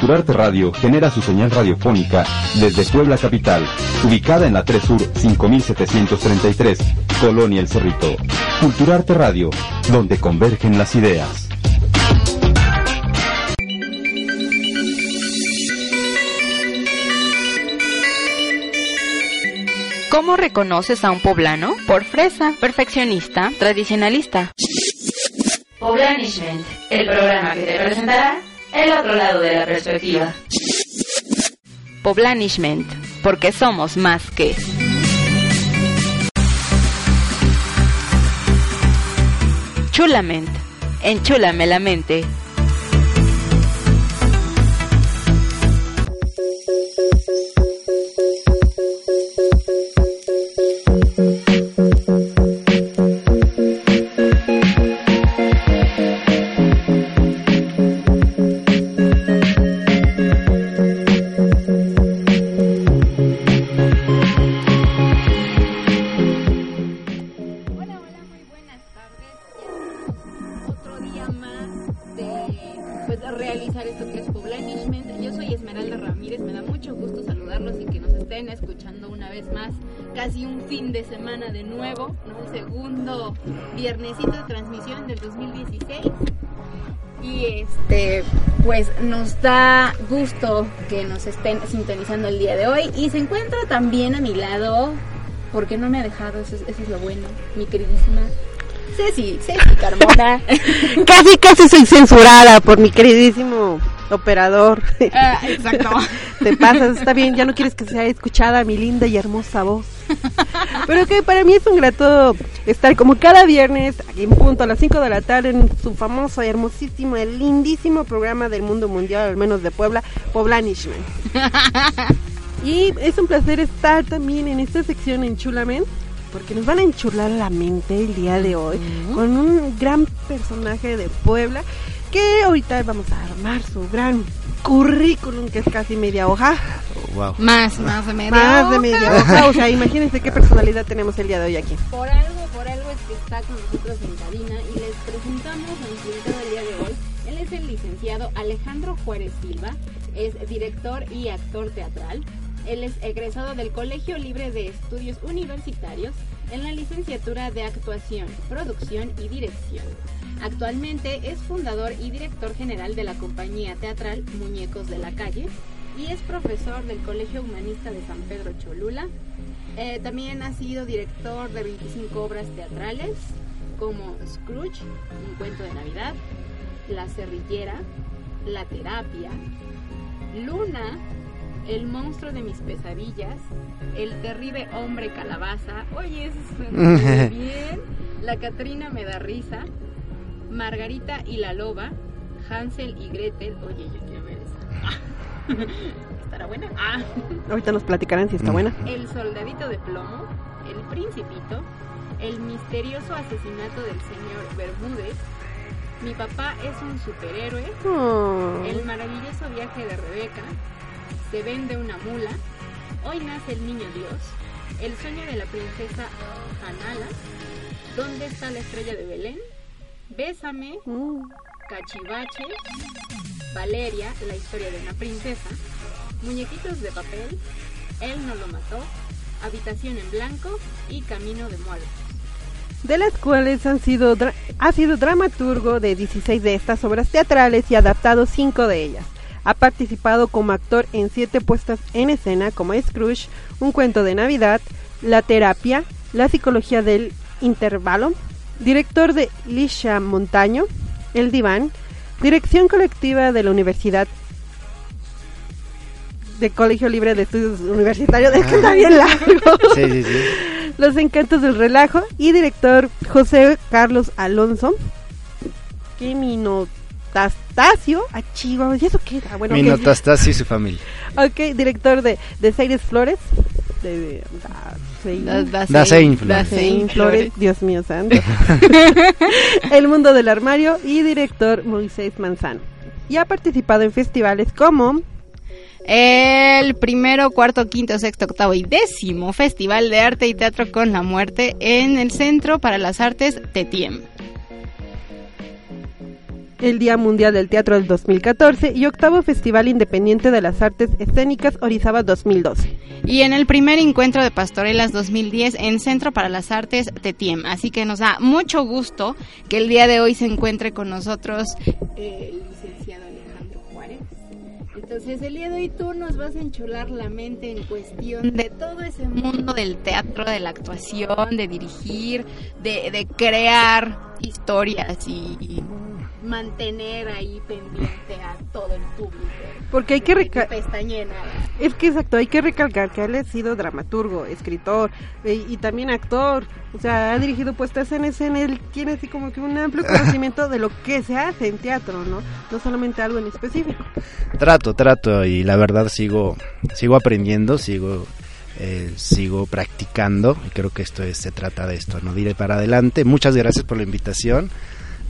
Culturarte Radio genera su señal radiofónica desde Puebla Capital, ubicada en la 3 Sur 5733, Colonia El Cerrito. Culturarte Radio, donde convergen las ideas. ¿Cómo reconoces a un poblano? Por fresa, perfeccionista, tradicionalista. Poblanishment, el programa que te presentará el otro lado de la perspectiva. Poblanishment, porque somos más que. Chulament, enchúlame la mente. Realizar esto que es Poblanishment. Yo soy Esmeralda Ramírez, me da mucho gusto saludarlos y que nos estén escuchando una vez más. Casi un fin de semana de nuevo, ¿no? Segundo viernesito de transmisión del 2016. Y este, pues nos da gusto que nos estén sintonizando el día de hoy. Y se encuentra también a mi lado, porque no me ha dejado, eso es, eso es lo bueno, mi queridísima Ceci, Ceci Carmona. Casi, casi soy censurada por mi queridísimo operador. Ah, exacto. Te pasas, está bien, ya no quieres que sea escuchada mi linda y hermosa voz. Pero que para mí es un grato estar como cada viernes, aquí en punto a las 5 de la tarde, en su famoso, hermosísimo, el lindísimo programa del mundo mundial, al menos de Puebla, Poblanishment. Y es un placer estar también en esta sección en Chulamen, porque nos van a enchular la mente el día de hoy con un gran personaje de Puebla que ahorita vamos a armar su gran currículum que es casi media hoja. Wow. Más, más de media Más de hoja. media hoja, o sea, imagínense qué personalidad tenemos el día de hoy aquí. Por algo, por algo es que está con nosotros en cabina y les presentamos a nuestro invitado del día de hoy. Él es el licenciado Alejandro Juárez Silva, es director y actor teatral. Él es egresado del Colegio Libre de Estudios Universitarios en la licenciatura de Actuación, Producción y Dirección. Actualmente es fundador y director general de la compañía teatral Muñecos de la Calle y es profesor del Colegio Humanista de San Pedro Cholula. Eh, también ha sido director de 25 obras teatrales como Scrooge, un cuento de Navidad, La Cerrillera, La Terapia, Luna, El monstruo de mis pesadillas, El terrible hombre calabaza, oye, eso suena muy bien, La Catrina me da risa, Margarita y la loba, Hansel y Gretel, oye, yo quiero ver esa. ¿Estará buena? Ah. Ahorita nos platicarán si está buena. El soldadito de plomo, El principito, El misterioso asesinato del señor Bermúdez, Mi papá es un superhéroe, Oh. El maravilloso viaje de Rebeca, Se vende una mula, Hoy nace el niño Dios, El sueño de la princesa Anala, ¿Dónde está la estrella de Belén? Bésame, Mm. Cachivache, Valeria, la historia de una princesa, Muñequitos de papel, Él no lo mató, Habitación en blanco y Camino de muerte. de las cuales han sido ha sido dramaturgo de 16 de estas obras teatrales y adaptado 5 de ellas. Ha participado como actor en 7 puestas en escena como Scrooge, Un cuento de Navidad, La terapia, La psicología del intervalo, director de Lisha Montaño, El diván, dirección colectiva de la Universidad de Colegio Libre de Estudios Universitarios, es que está bien largo. Sí, sí, sí. Los Encantos del Relajo y director José Carlos Alonso. Que Minotastasio, a Chihuahua, ¿y eso qué era? Bueno, ok. Minotastasio y su familia. Ok, director de, de Seires Flores. De, de- Dasein- Da- Dasein- Dasein Flores. Dasein Flores, Dios mío santo. El mundo del armario y director Moisés Manzano. Y ha participado en festivales como El primero, cuarto, quinto, sexto, octavo y décimo Festival de Arte y Teatro con la Muerte en el Centro para las Artes Tetiem. El Día Mundial del Teatro del 2014 y octavo Festival Independiente de las Artes Escénicas Orizaba 2012. Y en el primer encuentro de Pastorelas 2010 en Centro para las Artes Tetiem. Así que nos da mucho gusto que el día de hoy se encuentre con nosotros el licenciado Alejandro Juárez. Entonces, el día de hoy tú nos vas a encholar la mente en cuestión de todo ese mundo del teatro, de la actuación, de dirigir, de, de crear historias y mantener ahí pendiente a todo el público. Porque hay que Que reca- pestañeen nada. es que exacto, hay que recalcar que él ha sido dramaturgo, escritor eh, y también actor. O sea, ha dirigido puestas en escena, él tiene así como que un amplio conocimiento de lo que se hace en teatro, ¿no? No solamente algo en específico. Trato, trato y la verdad sigo, sigo aprendiendo, sigo, eh, sigo practicando y creo que esto es, se trata de esto, no diré para adelante. Muchas gracias por la invitación,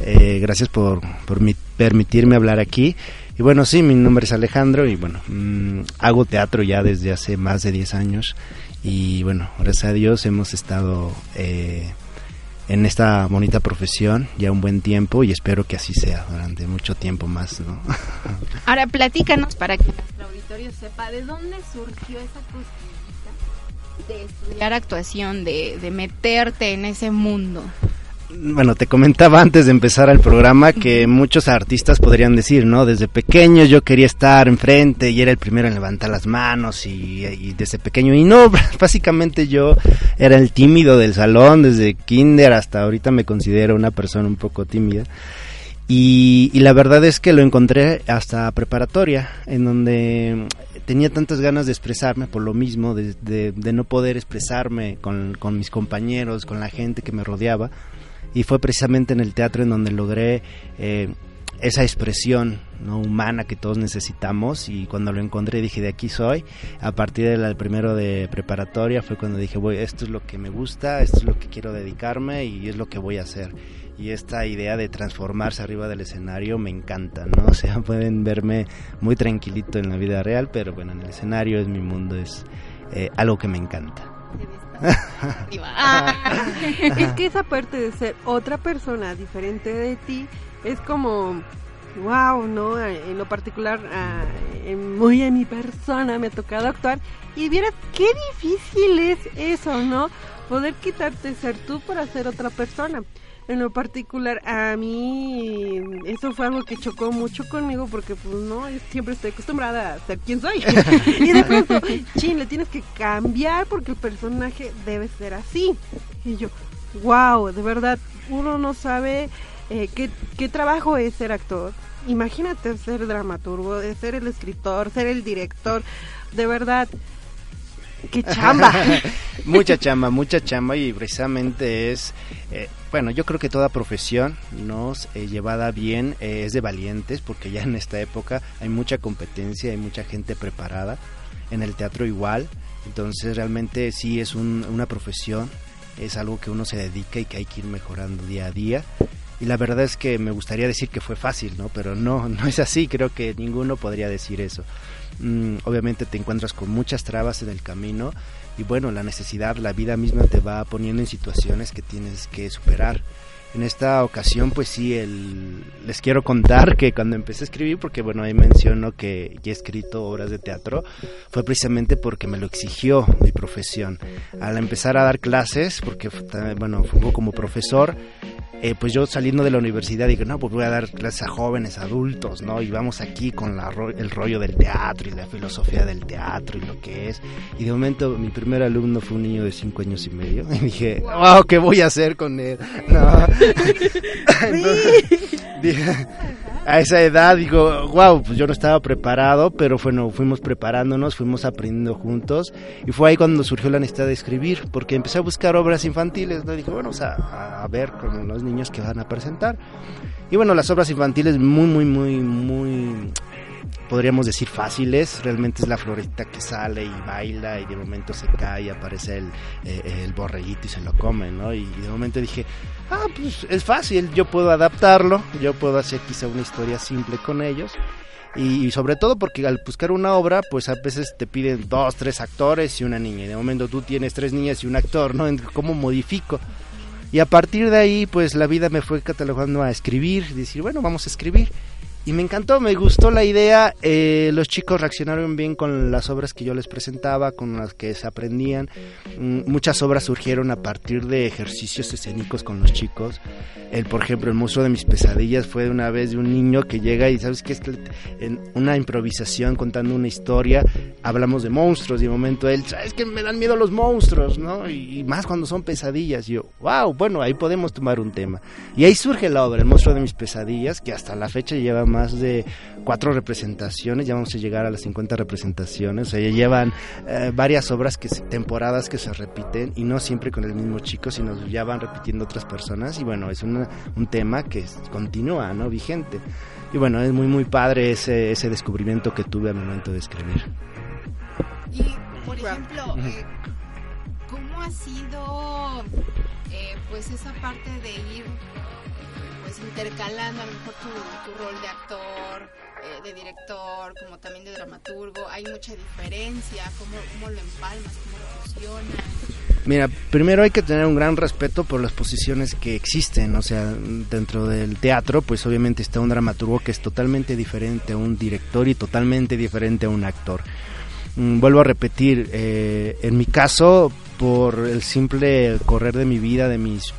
eh, gracias por, mi- permitirme hablar aquí. Y bueno, sí, mi nombre es Alejandro y bueno, mm, hago teatro ya desde hace más de 10 años y bueno, gracias a Dios hemos estado eh, en esta bonita profesión ya un buen tiempo y espero que así sea durante mucho tiempo más, ¿no? ahora platícanos para que nuestro auditorio sepa de dónde surgió esa cosquillita de estudiar actuación, de, de meterte en ese mundo. Bueno, te comentaba antes de empezar el programa que muchos artistas podrían decir, ¿no? Desde pequeño yo quería estar enfrente y era el primero en levantar las manos y, y desde pequeño. Y no, básicamente yo era el tímido del salón desde kinder hasta ahorita me considero una persona un poco tímida. Y, y la verdad es que lo encontré hasta preparatoria, en donde tenía tantas ganas de expresarme por lo mismo, de, de- de no poder expresarme con, con mis compañeros, con la gente que me rodeaba. Y fue precisamente en el teatro en donde logré eh, esa expresión ¿no? humana que todos necesitamos y cuando lo encontré dije de aquí soy a partir del primero de preparatoria fue cuando dije voy esto es lo que me gusta esto es lo que quiero dedicarme y es lo que voy a hacer y esta idea de transformarse arriba del escenario me encanta no o sea pueden verme muy tranquilito en la vida real pero bueno en el escenario es mi mundo es eh, algo que me encanta es que esa parte de ser otra persona diferente de ti es como wow, ¿no? En lo particular, ah, en- muy en mi persona me ha tocado actuar y vieras qué difícil es eso, ¿no? Poder quitarte ser tú para ser otra persona. En lo particular, a mí eso fue algo que chocó mucho conmigo porque, pues, no, yo siempre estoy acostumbrada a ser quien soy. y de pronto, chin, le tienes que cambiar porque el personaje debe ser así. Y yo, wow, de verdad, uno no sabe eh, qué, qué trabajo es ser actor. Imagínate ser dramaturgo, ser el escritor, ser el director. De verdad, qué chamba. mucha chamba, mucha chamba y precisamente es, eh, bueno, yo creo que toda profesión nos eh, llevada bien eh, es de valientes porque ya en esta época hay mucha competencia, hay mucha gente preparada, en el teatro igual, entonces realmente sí es un- una profesión, es algo que uno se dedica y que hay que ir mejorando día a día. Y la verdad es que me gustaría decir que fue fácil, ¿no? Pero no, no es así, creo que ninguno podría decir eso. Mm, obviamente te encuentras con muchas trabas en el camino y bueno, la necesidad, la vida misma te va poniendo en situaciones que tienes que superar. En esta ocasión, pues sí, les quiero contar que cuando empecé a escribir, porque bueno, ahí menciono que ya he escrito obras de teatro, fue precisamente porque me lo exigió mi profesión. Al empezar a dar clases, porque bueno, fue como profesor, eh, pues yo saliendo de la universidad digo, no, pues voy a dar clases a jóvenes, adultos, ¿no? Y vamos aquí con la, el rollo del teatro y la filosofía del teatro y lo que es. Y de momento mi primer alumno fue un niño de cinco años y medio. Y dije, wow, ¿qué voy a hacer con él? No. dije, a esa edad digo, wow, pues yo no estaba preparado, pero bueno, fuimos preparándonos, fuimos aprendiendo juntos y fue ahí cuando surgió la necesidad de escribir, porque empecé a buscar obras infantiles, ¿no? dije, bueno, o sea, a, ver con los niños que van a presentar. Y bueno, las obras infantiles muy, muy, muy, muy podríamos decir fáciles, realmente es la florita que sale y baila y de momento se cae y aparece el, eh, borreguito y se lo come, ¿no? Y, de momento dije, ah, pues es fácil, yo puedo adaptarlo, yo puedo hacer quizá una historia simple con ellos. Y, sobre todo porque al buscar una obra, pues a veces te piden dos, tres actores y una niña. Y de momento tú tienes tres niñas y un actor, ¿no? ¿Cómo modifico? Y a partir de ahí, pues la vida me fue catalogando a escribir, decir, bueno, vamos a escribir y me encantó, me gustó la idea. Eh, los chicos reaccionaron bien con las obras que yo les presentaba, con las que se aprendían. Mm, muchas obras surgieron a partir de ejercicios escénicos con los chicos. El, por ejemplo, el monstruo de mis pesadillas fue de una vez de un niño que llega y sabes que es en una improvisación contando una historia hablamos de monstruos y de momento él, sabes que me dan miedo los monstruos, ¿no? Y, más cuando son pesadillas. Y yo, wow, bueno, ahí podemos tomar un tema. Y ahí surge la obra, el monstruo de mis pesadillas, que hasta la fecha lleva más de cuatro representaciones, ya vamos a llegar a las 50 representaciones, o sea, ya llevan eh, varias obras, que temporadas que se repiten y no siempre con el mismo chico, sino ya van repitiendo otras personas y bueno, es un tema que continúa, ¿no? Vigente. Y bueno, es muy, muy padre ese, ese descubrimiento que tuve al momento de escribir. Y, por ejemplo, eh, ¿cómo ha sido eh, pues esa parte de ir pues intercalando a lo mejor tu, rol de actor, eh, de director, como también de dramaturgo, hay mucha diferencia, cómo, cómo lo empalmas, cómo lo fusionas. Mira, primero hay que tener un gran respeto por las posiciones que existen, o sea, dentro del teatro, pues obviamente está un dramaturgo que es totalmente diferente a un director y totalmente diferente a un actor. Mm, vuelvo a repetir, eh, en mi caso, por el simple correr de mi vida, de mis,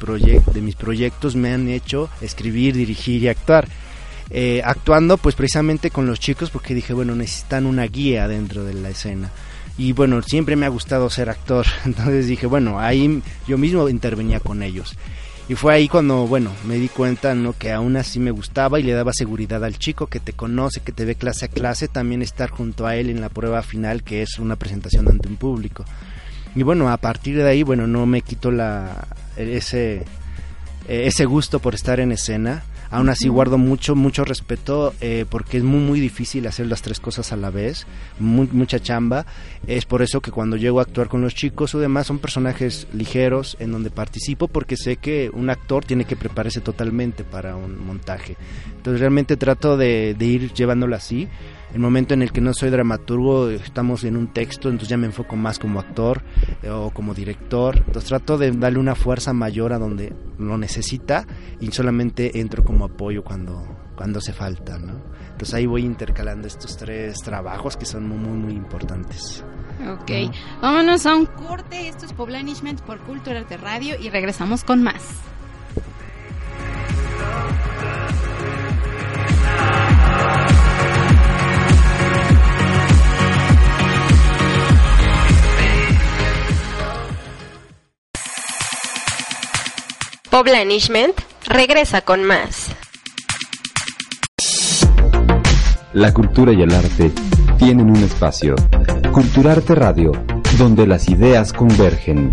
de mis proyectos, me han hecho escribir, dirigir y actuar. Eh, actuando pues precisamente con los chicos porque dije, bueno, necesitan una guía dentro de la escena. Y bueno, siempre me ha gustado ser actor, entonces dije, bueno, ahí yo mismo intervenía con ellos. Y fue ahí cuando, bueno, me di cuenta, ¿no? Que aún así me gustaba y le daba seguridad al chico que te conoce, que te ve clase a clase, también estar junto a él en la prueba final, que es una presentación ante un público. Y bueno, a partir de ahí, bueno, no me quito la, ese, ese gusto por estar en escena. Aún así guardo mucho, mucho respeto eh, porque es muy, muy difícil hacer las tres cosas a la vez, mucha chamba. Es por eso que cuando llego a actuar con los chicos o demás son personajes ligeros en donde participo porque sé que un actor tiene que prepararse totalmente para un montaje. Entonces realmente trato de, de ir llevándolo así el momento en el que no soy dramaturgo, estamos en un texto, entonces ya me enfoco más como actor eh, o como director. Entonces trato de darle una fuerza mayor a donde lo necesita y solamente entro como apoyo cuando, cuando hace falta, ¿no? Entonces ahí voy intercalando estos tres trabajos que son muy, muy, muy importantes. Ok, vámonos a un corte. Esto es Poblanishment por Cultura de Radio y regresamos con más. Poblanishment regresa con más. La cultura y el arte tienen un espacio. Culturarte Radio, donde las ideas convergen.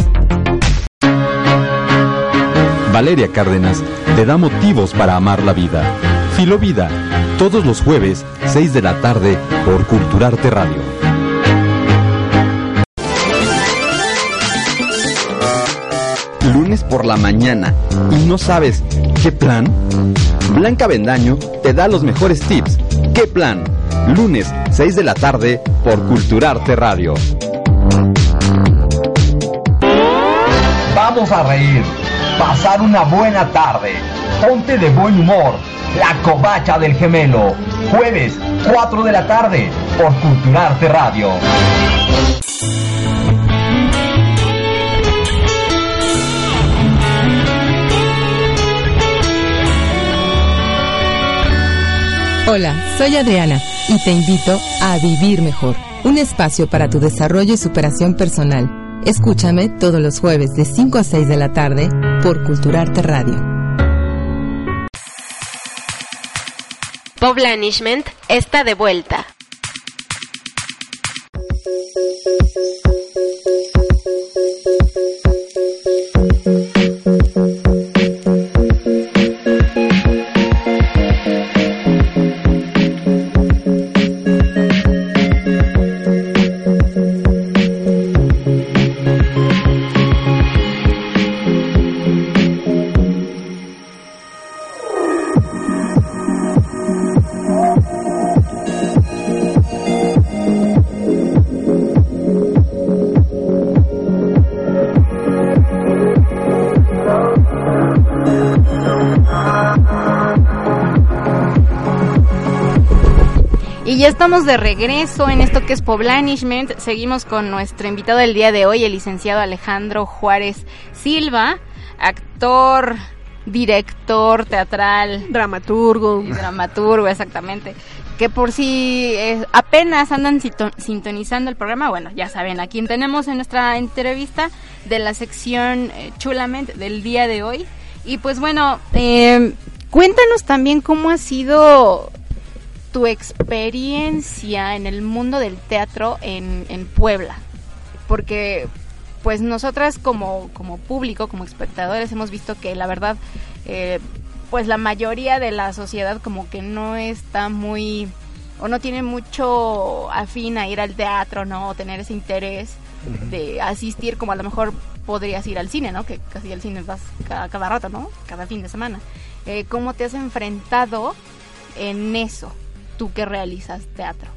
Valeria Cárdenas te da motivos para amar la vida. Filovida, todos los jueves, 6 de la tarde, por Culturarte Radio. Lunes por la mañana y no sabes qué plan? Blanca Bendaño te da los mejores tips. ¿Qué plan? Lunes, 6 de la tarde por Culturarte Radio. Vamos a reír, pasar una buena tarde. Ponte de buen humor. La covacha del gemelo. Jueves, 4 de la tarde por Culturarte Radio. Hola, soy Adriana y te invito a Vivir Mejor, un espacio para tu desarrollo y superación personal. Escúchame todos los jueves de 5 a 6 de la tarde por Culturarte Radio. Poblanishment está de vuelta. Y ya estamos de regreso en esto que es Poblanishment. Seguimos con nuestro invitado del día de hoy, el licenciado Alejandro Juárez Silva, actor, director teatral. Dramaturgo. Y dramaturgo, exactamente. Que por si eh, apenas andan sinto- sintonizando el programa, bueno, ya saben, a quien tenemos en nuestra entrevista de la sección eh, Chulamente del día de hoy. Y pues bueno, eh, cuéntanos también cómo ha sido tu experiencia en el mundo del teatro en, en Puebla. Porque pues nosotras como, como público, como espectadores, hemos visto que la verdad, eh, pues la mayoría de la sociedad como que no está muy, o no tiene mucho afín a ir al teatro, ¿no? O tener ese interés de asistir como a lo mejor podrías ir al cine, ¿no? Que casi al cine vas cada, cada rato, ¿no? Cada fin de semana. Eh, ¿Cómo te has enfrentado en eso, tú que realizas teatro?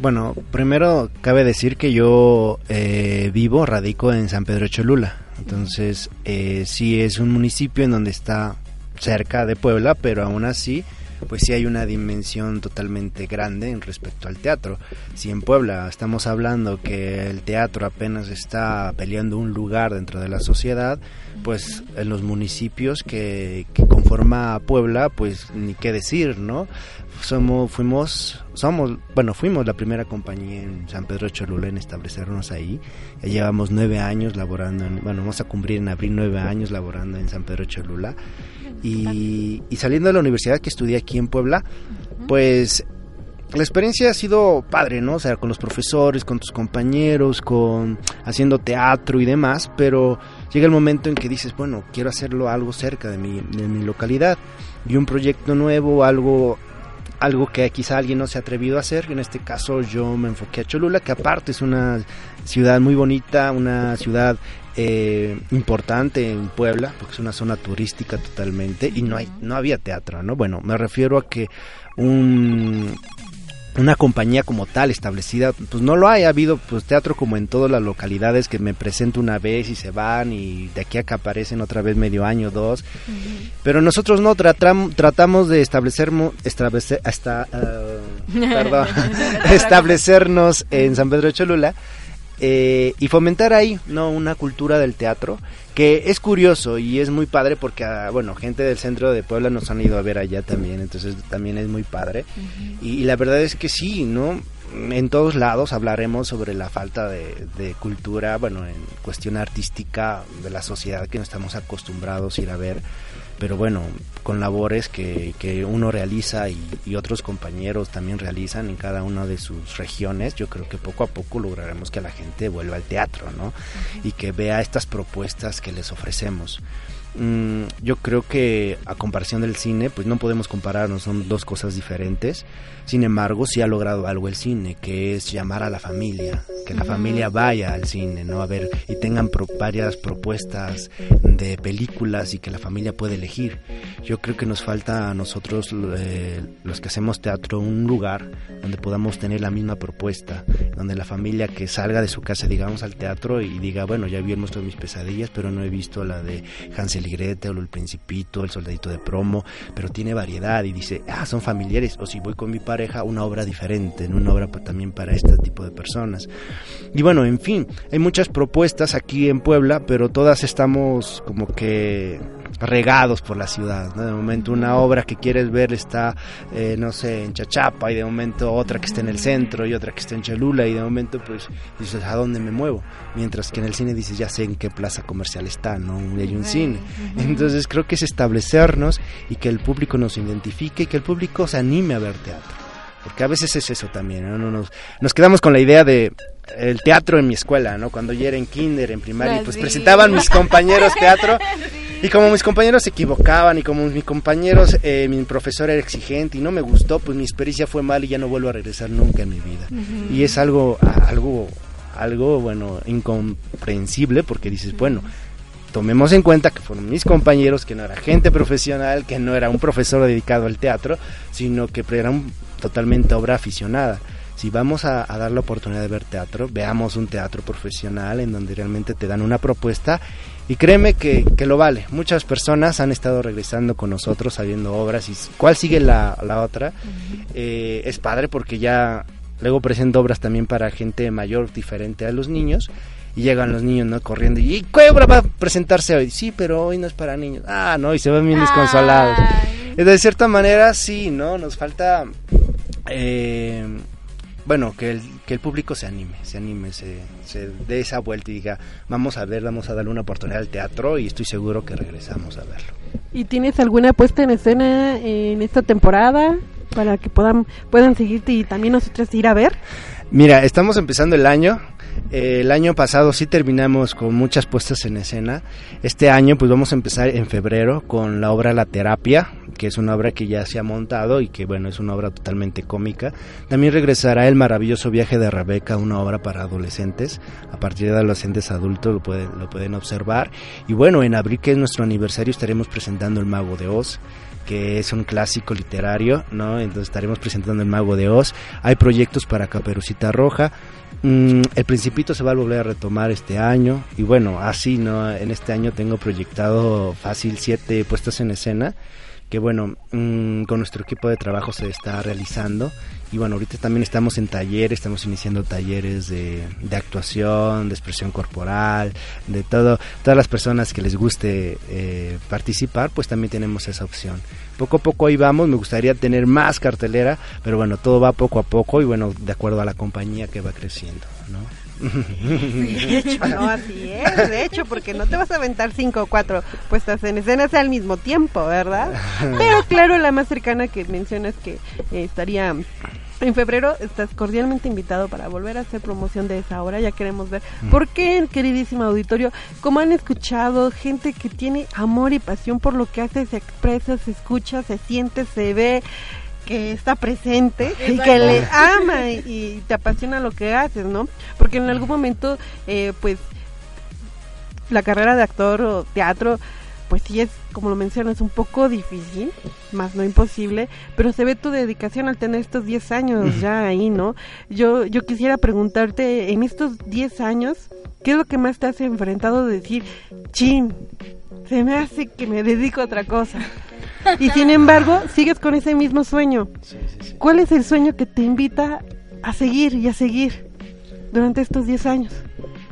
Bueno, primero cabe decir que yo eh, vivo, radico en San Pedro Cholula. Entonces, eh, sí es un municipio en donde está cerca de Puebla, pero aún así, pues sí hay una dimensión totalmente grande en respecto al teatro. Si en Puebla estamos hablando que el teatro apenas está peleando un lugar dentro de la sociedad, pues en los municipios que, que conforma Puebla, pues ni qué decir, ¿no? Somos, fuimos, somos, bueno, fuimos la primera compañía en San Pedro Cholula en establecernos ahí. Ya llevamos nueve años laborando, en- bueno, vamos a cumplir en abril nueve años laborando en San Pedro Cholula. Y, y saliendo de la universidad que estudié aquí en Puebla, pues la experiencia ha sido padre, ¿no? O sea, con los profesores, con tus compañeros, con haciendo teatro y demás, pero llega el momento en que dices, bueno, quiero hacerlo algo cerca de mi, de mi localidad y un proyecto nuevo, algo algo que quizá alguien no se ha atrevido a hacer. En este caso yo me enfoqué a Cholula, que aparte es una ciudad muy bonita, una ciudad eh, importante en Puebla, porque es una zona turística totalmente y no hay no había teatro, ¿no? Bueno, me refiero a que un una compañía como tal establecida, pues no lo hay, ha habido pues teatro como en todas las localidades que me presento una vez y se van y de aquí a que aparecen otra vez medio año, dos, pero nosotros no tratam- tratamos de establecer, establecer hasta, ah, perdón, establecernos en San Pedro de Cholula eh, y fomentar ahí no una cultura del teatro que es curioso y es muy padre porque ah, bueno gente del centro de Puebla nos han ido a ver allá también entonces también es muy padre. Y, y la verdad es que sí no en todos lados hablaremos sobre la falta de, de cultura bueno en cuestión artística de la sociedad que no estamos acostumbrados a ir a ver pero bueno, con labores que, que uno realiza y, y otros compañeros también realizan en cada una de sus regiones, yo creo que poco a poco lograremos que la gente vuelva al teatro, ¿no? Y que vea estas propuestas que les ofrecemos. Mm, yo creo que a comparación del cine, pues no podemos compararnos, son dos cosas diferentes. Sin embargo, sí ha logrado algo el cine, que es llamar a la familia, que la familia vaya al cine, ¿no? A ver, y tengan pro- varias propuestas de películas y que la familia puede elegir. Yo creo que nos falta a nosotros, eh, los que hacemos teatro, un lugar donde podamos tener la misma propuesta, donde la familia que salga de su casa, digamos, al teatro y diga, bueno, ya vi el monstruo de mis pesadillas, pero no he visto la de Hansel y Gretel o El Principito, El Soldadito de Promo, pero tiene variedad y dice, ah, son familiares, o si voy con mi pareja, una obra diferente, ¿no? una obra también para este tipo de personas. Y bueno, en fin, hay muchas propuestas aquí en Puebla, pero todas estamos como que regados por la ciudad. ¿no? De momento una obra que quieres ver está, eh, no sé, en Chachapa y de momento otra que está en el centro y otra que está en Cholula y de momento pues dices, ¿a dónde me muevo? Mientras que en el cine dices, ya sé en qué plaza comercial está, ¿no? Y hay un cine. Entonces creo que es establecernos y que el público nos identifique y que el público se anime a ver teatro. Porque a veces es eso también, ¿no? Nos, nos quedamos con la idea de el teatro en mi escuela, ¿no? Cuando yo era en kinder, en primaria, pues presentaban mis compañeros teatro y como mis compañeros se equivocaban y como mis compañeros, eh, mi profesor era exigente y no me gustó, pues mi experiencia fue mal y ya no vuelvo a regresar nunca en mi vida. Y es algo, algo, algo, bueno, incomprensible porque dices, bueno, tomemos en cuenta que fueron mis compañeros, que no era gente profesional, que no era un profesor dedicado al teatro, sino que era totalmente obra aficionada si vamos a, dar la oportunidad de ver teatro, veamos un teatro profesional en donde realmente te dan una propuesta y créeme que, lo vale. Muchas personas han estado regresando con nosotros sabiendo obras y cuál sigue la, otra. Eh, es padre porque ya luego presento obras también para gente mayor diferente a los niños y llegan los niños no corriendo y ¿qué obra va a presentarse hoy? Sí, pero hoy no es para niños. Ah, no, y se van bien desconsolados. De cierta manera sí, ¿no? Nos falta eh, bueno, que el, que el público se anime, se anime, se, se dé esa vuelta y diga, vamos a ver, vamos a darle una oportunidad al teatro y estoy seguro que regresamos a verlo. ¿Y tienes alguna puesta en escena en esta temporada para que puedan, puedan seguirte y también nosotros ir a ver? Mira, estamos empezando el año, el año pasado sí terminamos con muchas puestas en escena. Este año pues vamos a empezar en febrero con la obra La Terapia, que es una obra que ya se ha montado y que bueno, es una obra totalmente cómica. También regresará El maravilloso viaje de Rebeca, una obra para adolescentes. A partir de adolescentes adultos lo pueden, lo pueden observar. Y bueno, en abril que es nuestro aniversario estaremos presentando El Mago de Oz que es un clásico literario, ¿no? Entonces estaremos presentando El Mago de Oz. Hay proyectos para Caperucita Roja. Mm, el Principito se va a volver a retomar este año y bueno, así, ¿no? En este año tengo proyectado fácil siete puestas en escena que bueno, mm, con nuestro equipo de trabajo se está realizando y bueno, ahorita también estamos en talleres, estamos iniciando talleres de, de actuación, de expresión corporal, de todo, todas las personas que les guste eh, participar, pues también tenemos esa opción. Poco a poco ahí vamos, me gustaría tener más cartelera, pero bueno, todo va poco a poco y bueno, de acuerdo a la compañía que va creciendo, ¿no? De hecho, no, así es, de hecho, porque no te vas a aventar cinco o cuatro puestas en escena al mismo tiempo, ¿verdad? Pero claro, la más cercana que mencionas que eh, estaría en febrero estás cordialmente invitado para volver a hacer promoción de esa hora. Ya queremos ver mm. por qué, queridísimo auditorio, como han escuchado, gente que tiene amor y pasión por lo que hace, se expresa, se escucha, se siente, se ve que está presente y que le ama y, te apasiona lo que haces, ¿no? Porque en algún momento, eh, pues, la carrera de actor o teatro, pues sí es, como lo mencionas, un poco difícil, más no imposible, pero se ve tu dedicación al tener estos 10 años ya ahí, ¿no? Yo, yo quisiera preguntarte, en estos 10 años, ¿qué es lo que más te has enfrentado de decir, chin, se me hace que me dedico a otra cosa? Y sin embargo, sigues con ese mismo sueño. ¿Cuál es el sueño que te invita a seguir y a seguir durante estos 10 años?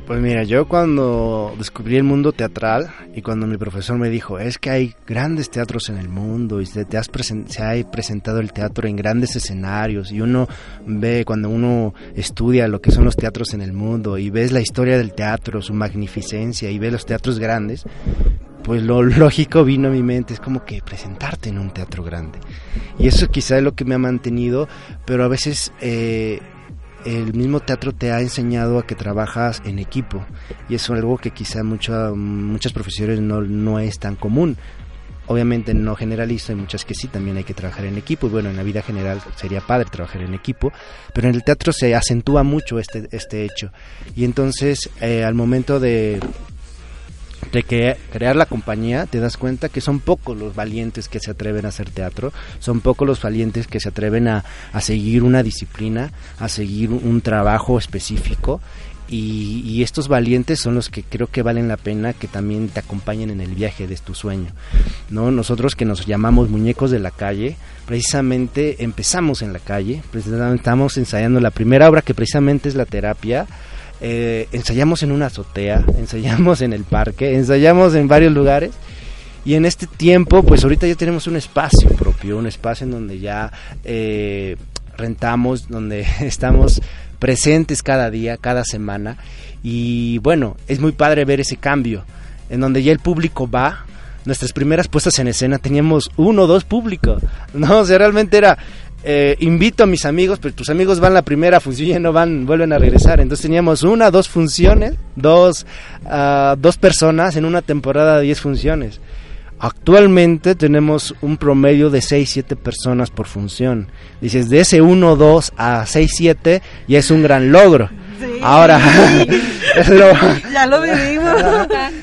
Pues mira, yo cuando descubrí el mundo teatral y cuando mi profesor me dijo, es que hay grandes teatros en el mundo y se, te has se ha presentado el teatro en grandes escenarios y uno ve cuando uno estudia lo que son los teatros en el mundo y ves la historia del teatro, su magnificencia y ves los teatros grandes, pues lo lógico vino a mi mente, es como que presentarte en un teatro grande. Y eso quizá es lo que me ha mantenido, pero a veces eh, el mismo teatro te ha enseñado a que trabajas en equipo. Y eso es algo que quizá mucho, muchas profesiones no, no es tan común. Obviamente no generalizo, hay muchas que sí, también hay que trabajar en equipo. Y bueno, en la vida general sería padre trabajar en equipo, pero en el teatro se acentúa mucho este, este hecho. Y entonces, eh, al momento de de que crear la compañía, te das cuenta que son pocos los valientes que se atreven a hacer teatro, son pocos los valientes que se atreven a, seguir una disciplina, a seguir un trabajo específico. Y, estos valientes son los que creo que valen la pena que también te acompañen en el viaje de tu sueño. ¿no? Nosotros que nos llamamos muñecos de la calle, precisamente empezamos en la calle, precisamente estamos ensayando la primera obra que precisamente es la terapia, eh, ensayamos en una azotea, ensayamos en el parque, ensayamos en varios lugares Y en este tiempo, pues ahorita ya tenemos un espacio propio, un espacio en donde ya eh, rentamos, donde estamos presentes cada día, cada semana. Y bueno, es muy padre ver ese cambio, en donde ya el público va. Nuestras primeras puestas en escena teníamos uno o dos públicos. No, o sea, realmente era, eh, invito a mis amigos, pero tus amigos van la primera función y no van, vuelven a regresar. Entonces teníamos una, dos funciones, dos, uh, dos personas en una temporada de diez funciones. Actualmente tenemos un promedio de 6, 7 personas por función. Dices, de ese 1, 2 a 6, 7 ya es un gran logro. Sí. Ahora, lo, ya lo vivimos.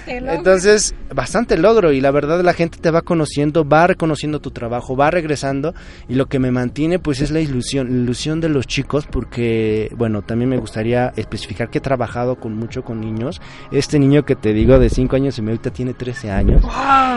Entonces, bastante logro y la verdad la gente te va conociendo, va reconociendo tu trabajo, va regresando y lo que me mantiene pues es la ilusión, la ilusión de los chicos porque, bueno, también me gustaría especificar que he trabajado con mucho con niños. Este niño que te digo de 5 años y me ahorita tiene 13 años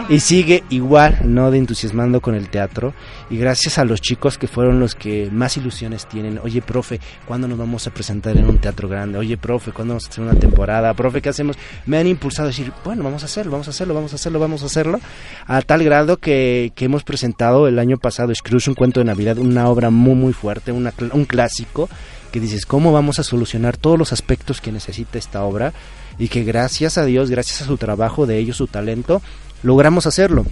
y sigue igual, ¿no? De entusiasmando con el teatro y gracias a los chicos que fueron los que más ilusiones tienen. Oye, profe, ¿cuándo nos vamos a presentar en un teatro grande? Oye, profe, ¿cuándo vamos a hacer una temporada? Profe, ¿qué hacemos? Me han impulsado a decir, bueno, vamos a hacerlo, vamos a hacerlo, vamos a hacerlo, vamos a hacerlo, a tal grado que, que hemos presentado el año pasado Scrooge, un cuento de Navidad, una obra muy, muy fuerte, una, un clásico, que dices, ¿cómo vamos a solucionar todos los aspectos que necesita esta obra? Y que gracias a Dios, gracias a su trabajo de ellos, su talento, logramos hacerlo.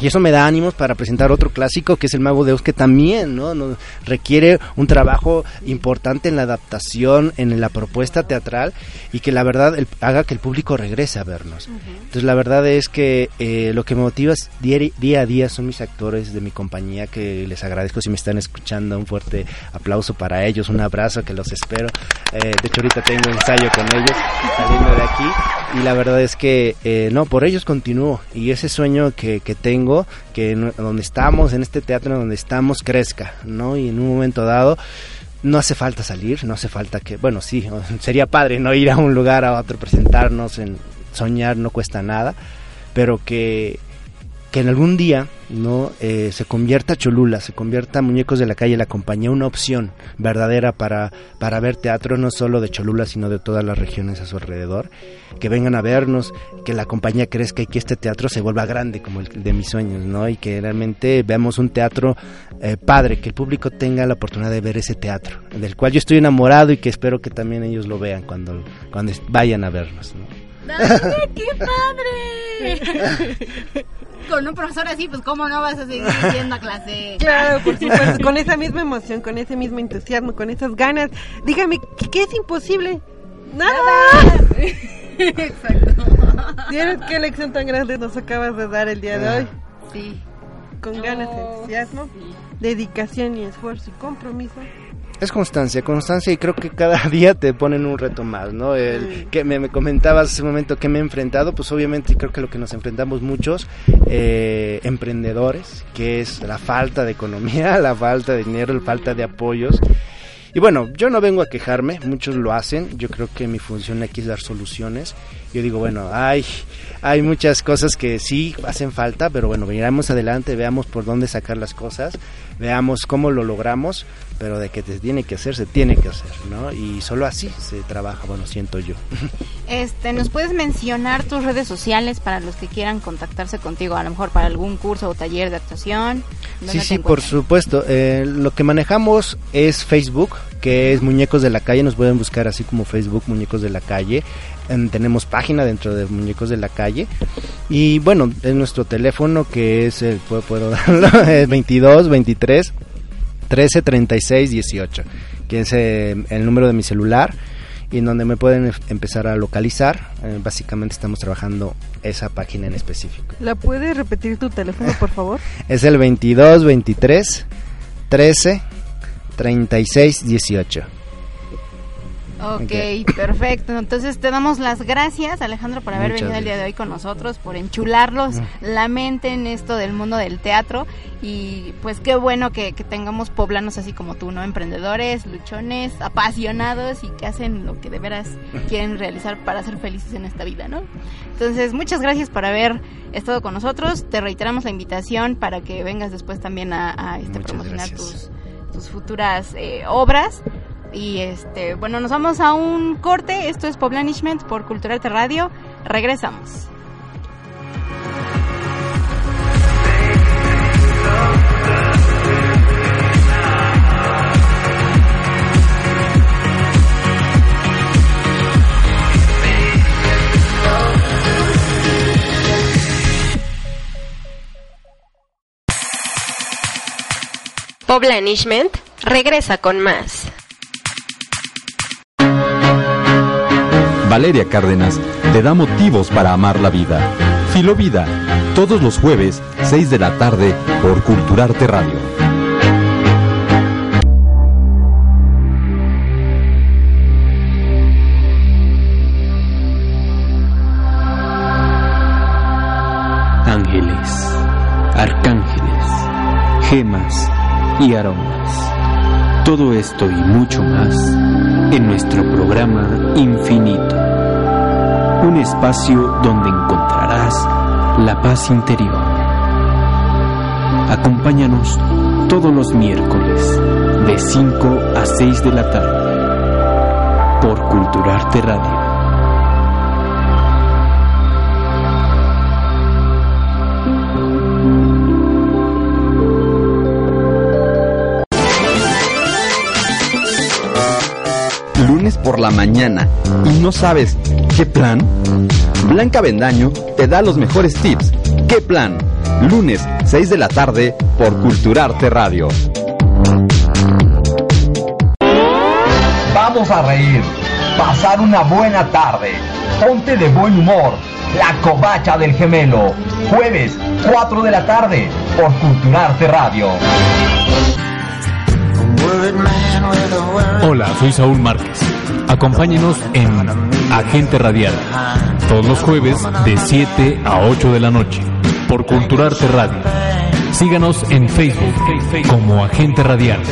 Y eso me da ánimos para presentar otro clásico que es El Mago de Oz, que también ¿no? Nos requiere un trabajo importante en la adaptación, en la propuesta teatral y que la verdad el, haga que el público regrese a vernos. Uh -huh. Entonces la verdad es que eh, lo que me motiva día, día, a día son mis actores de mi compañía, que les agradezco si me están escuchando. Un fuerte aplauso para ellos, un abrazo que los espero. Eh, de hecho ahorita tengo ensayo con ellos saliendo de aquí y la verdad es que eh, no, por ellos continúo y ese sueño que, que tengo que donde estamos, en este teatro donde estamos, crezca, ¿no? Y en un momento dado no hace falta salir, no hace falta que, bueno, sí, sería padre no ir a un lugar a otro, presentarnos, en soñar no cuesta nada, pero que que en algún día no eh, se convierta Cholula, se convierta Muñecos de la Calle la compañía una opción verdadera para, para ver teatro no solo de Cholula sino de todas las regiones a su alrededor, que vengan a vernos, que la compañía crezca y que este teatro se vuelva grande como el de mis sueños, ¿no? Y que realmente veamos un teatro eh, padre, que el público tenga la oportunidad de ver ese teatro, del cual yo estoy enamorado y que espero que también ellos lo vean cuando, cuando vayan a vernos, ¿no? ¡Qué padre! Con un profesor así, pues cómo no vas a seguir yendo a clase. Claro, por supuesto, con esa misma emoción, con ese mismo entusiasmo, con esas ganas. Dígame, ¿qué, qué es imposible? Nada. Nada. Exacto. ¿Tienes qué lección tan grande nos acabas de dar el día de hoy? Sí. Con ganas, Oh, entusiasmo, sí. dedicación y esfuerzo y compromiso. Es constancia, constancia y creo que cada día te ponen un reto más, ¿no? El que me, me comentabas hace un momento que me he enfrentado, pues obviamente creo que lo que nos enfrentamos muchos eh, emprendedores, que es la falta de economía, la falta de dinero, la falta de apoyos. Y bueno, yo no vengo a quejarme, muchos lo hacen, yo creo que mi función aquí es dar soluciones. Yo digo, bueno, hay, hay muchas cosas que sí hacen falta, pero bueno, miramos adelante, veamos por dónde sacar las cosas, veamos cómo lo logramos, pero de que se tiene que hacer, se tiene que hacer, ¿no? Y solo así se trabaja, bueno, siento yo. Este, ¿nos puedes mencionar tus redes sociales para los que quieran contactarse contigo? A lo mejor para algún curso o taller de actuación. ¿Dónde Sí, sí, por supuesto. Eh, lo que manejamos es Facebook, que es Muñecos de la Calle. Nos pueden buscar así como Facebook Muñecos de la Calle. Em, tenemos página dentro de Muñecos de la Calle. Y bueno, es nuestro teléfono que es, el, puedo, puedo darlo, es 22 23 13 36 18, que es eh, el número de mi celular y en donde me pueden em- empezar a localizar. Eh, básicamente estamos trabajando esa página en específico. ¿La puedes repetir tu teléfono, por favor? Es el 22 23 13 36 18. Ok, Ok. perfecto. Entonces te damos las gracias, Alejandro, por haber Muchas venido el día de hoy con nosotros, por enchularlos Mm. la mente en esto del mundo del teatro. Y pues qué bueno que, que tengamos poblanos así como tú, ¿no? Emprendedores, luchones, apasionados y que hacen lo que de veras quieren realizar para ser felices en esta vida, ¿no? Entonces, muchas gracias por haber estado con nosotros. Te reiteramos la invitación para que vengas después también a, a, este, promocionar gracias. tus, tus futuras eh, obras. Y este, bueno, nos vamos a un corte. Esto es Poblanishment por Culturarte Radio. Regresamos. Poblanishment regresa con más. Valeria Cárdenas te da motivos para amar la vida. Filovida, todos los jueves, 6 de la tarde, por Culturarte Radio. Ángeles, arcángeles, gemas y aromas. Todo esto y mucho más en nuestro programa Infinito. Un espacio donde encontrarás la paz interior. Acompáñanos todos los miércoles de 5 a 6 de la tarde por Culturarte Radio. Por la mañana y no sabes qué plan? Blanca Bendaño te da los mejores tips. ¿Qué plan? Lunes, 6 de la tarde por Culturarte Radio. Vamos a reír, pasar una buena tarde. Ponte de buen humor. La covacha del gemelo. Jueves, 4 de la tarde por Culturarte Radio. Hola, soy Saúl Márquez. Acompáñenos en Agente Radial, todos los jueves de 7 a 8 de la noche, por Culturarte Radio. Síganos en Facebook como Agente Radial.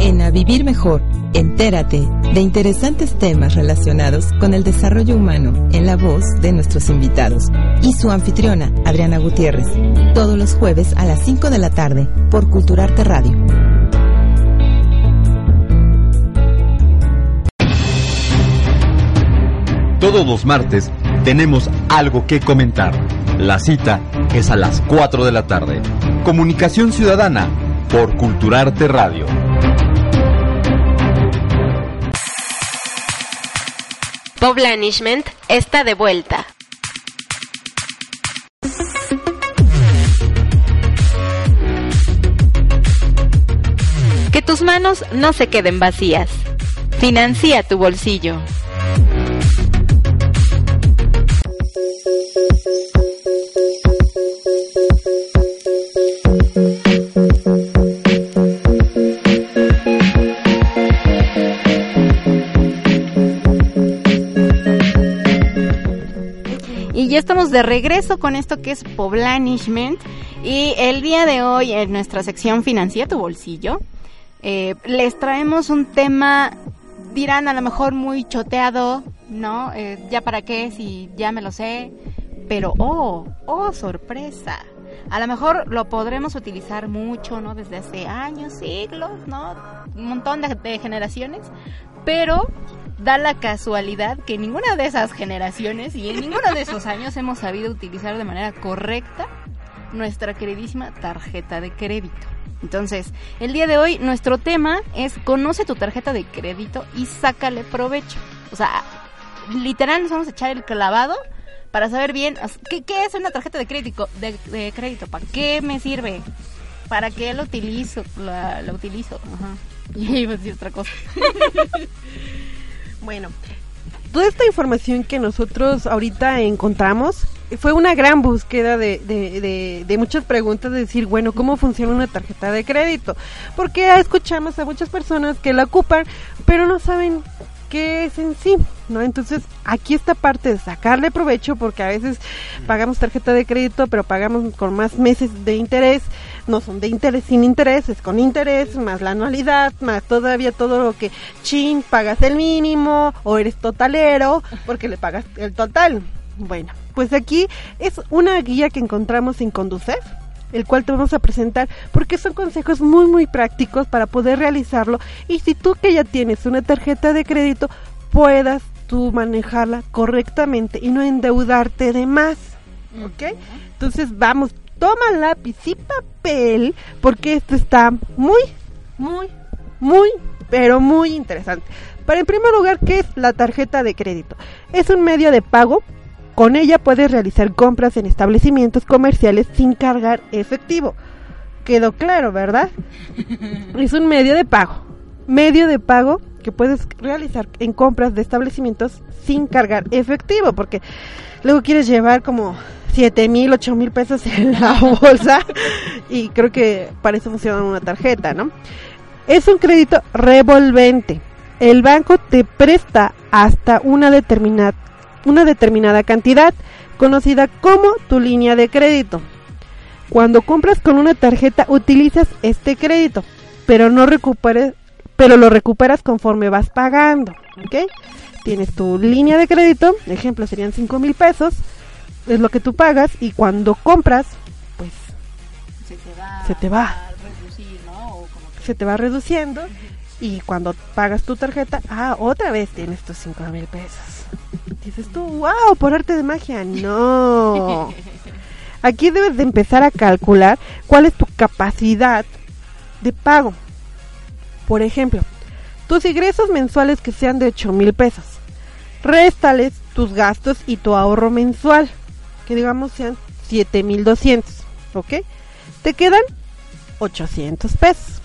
En A Vivir Mejor, entérate de interesantes temas relacionados con el desarrollo humano en la voz de nuestros invitados y su anfitriona, Adriana Gutiérrez, todos los jueves a las 5 de la tarde por Culturarte Radio. Todos los martes tenemos algo que comentar. La cita es a las 4 de la tarde. Comunicación Ciudadana por Culturarte Radio. Poblanishment está de vuelta. Que tus manos no se queden vacías. Financia tu bolsillo. Estamos de regreso con esto que es Poblanishment. Y el día de hoy, en nuestra sección Financia tu bolsillo, eh, les traemos un tema, dirán a lo mejor muy choteado, ¿no? Eh, ya para qué, si ya me lo sé. Pero, oh, oh, sorpresa. A lo mejor lo podremos utilizar mucho, ¿no? Desde hace años, siglos, ¿no? Un montón de, de generaciones. Pero da la casualidad que ninguna de esas generaciones y en ninguno de esos años hemos sabido utilizar de manera correcta nuestra queridísima tarjeta de crédito. Entonces, el día de hoy nuestro tema es conoce tu tarjeta de crédito y sácale provecho. O sea, literal nos vamos a echar el clavado para saber bien qué, es una tarjeta de crédito, de, crédito, para qué me sirve, para qué lo utilizo, la, utilizo. Ajá. Y a decir otra cosa. Bueno, toda esta información que nosotros ahorita encontramos fue una gran búsqueda de, de, de, muchas preguntas de decir, bueno, ¿cómo funciona una tarjeta de crédito? Porque escuchamos a muchas personas que la ocupan, pero no saben qué es en sí, ¿no? Entonces, aquí esta parte de sacarle provecho, porque a veces pagamos tarjeta de crédito, pero pagamos con más meses de interés, no son de interés sin interés, es con interés, más la anualidad, más todavía todo lo que, chin, pagas el mínimo, o eres totalero, porque le pagas el total. Bueno, pues aquí es una guía que encontramos en Conducef, el cual te vamos a presentar porque son consejos muy muy prácticos para poder realizarlo y si tú que ya tienes una tarjeta de crédito puedas tú manejarla correctamente y no endeudarte de más, ¿ok? Entonces vamos, toma lápiz y papel porque esto está muy, muy, muy, pero muy interesante. Para en primer lugar, ¿qué es la tarjeta de crédito? Es un medio de pago. Con ella puedes realizar compras en establecimientos comerciales sin cargar efectivo. Quedó claro, ¿verdad? es un medio de pago. Medio de pago que puedes realizar en compras de establecimientos sin cargar efectivo, porque luego quieres llevar como 7 mil, 8 mil pesos en la bolsa y creo que para eso funciona una tarjeta, ¿no? Es un crédito revolvente. El banco te presta hasta una determinada, una determinada cantidad, conocida como tu línea de crédito. Cuando compras con una tarjeta utilizas este crédito, pero no recuperes, pero lo recuperas conforme vas pagando, ¿ok? Tienes tu línea de crédito, ejemplo serían 5 mil pesos, es lo que tú pagas y cuando compras, pues Se te va, Se te va. a reducir, ¿no? O como que- se te va reduciendo y cuando pagas tu tarjeta, ah, otra vez tienes tus 5 mil pesos. Dices tú, wow, por arte de magia. No. Aquí debes de empezar a calcular cuál es tu capacidad de pago. Por ejemplo, tus ingresos mensuales que sean de 8 mil pesos. Réstales tus gastos y tu ahorro mensual, que digamos sean 7 mil 200. ¿Ok? Te quedan 800 pesos.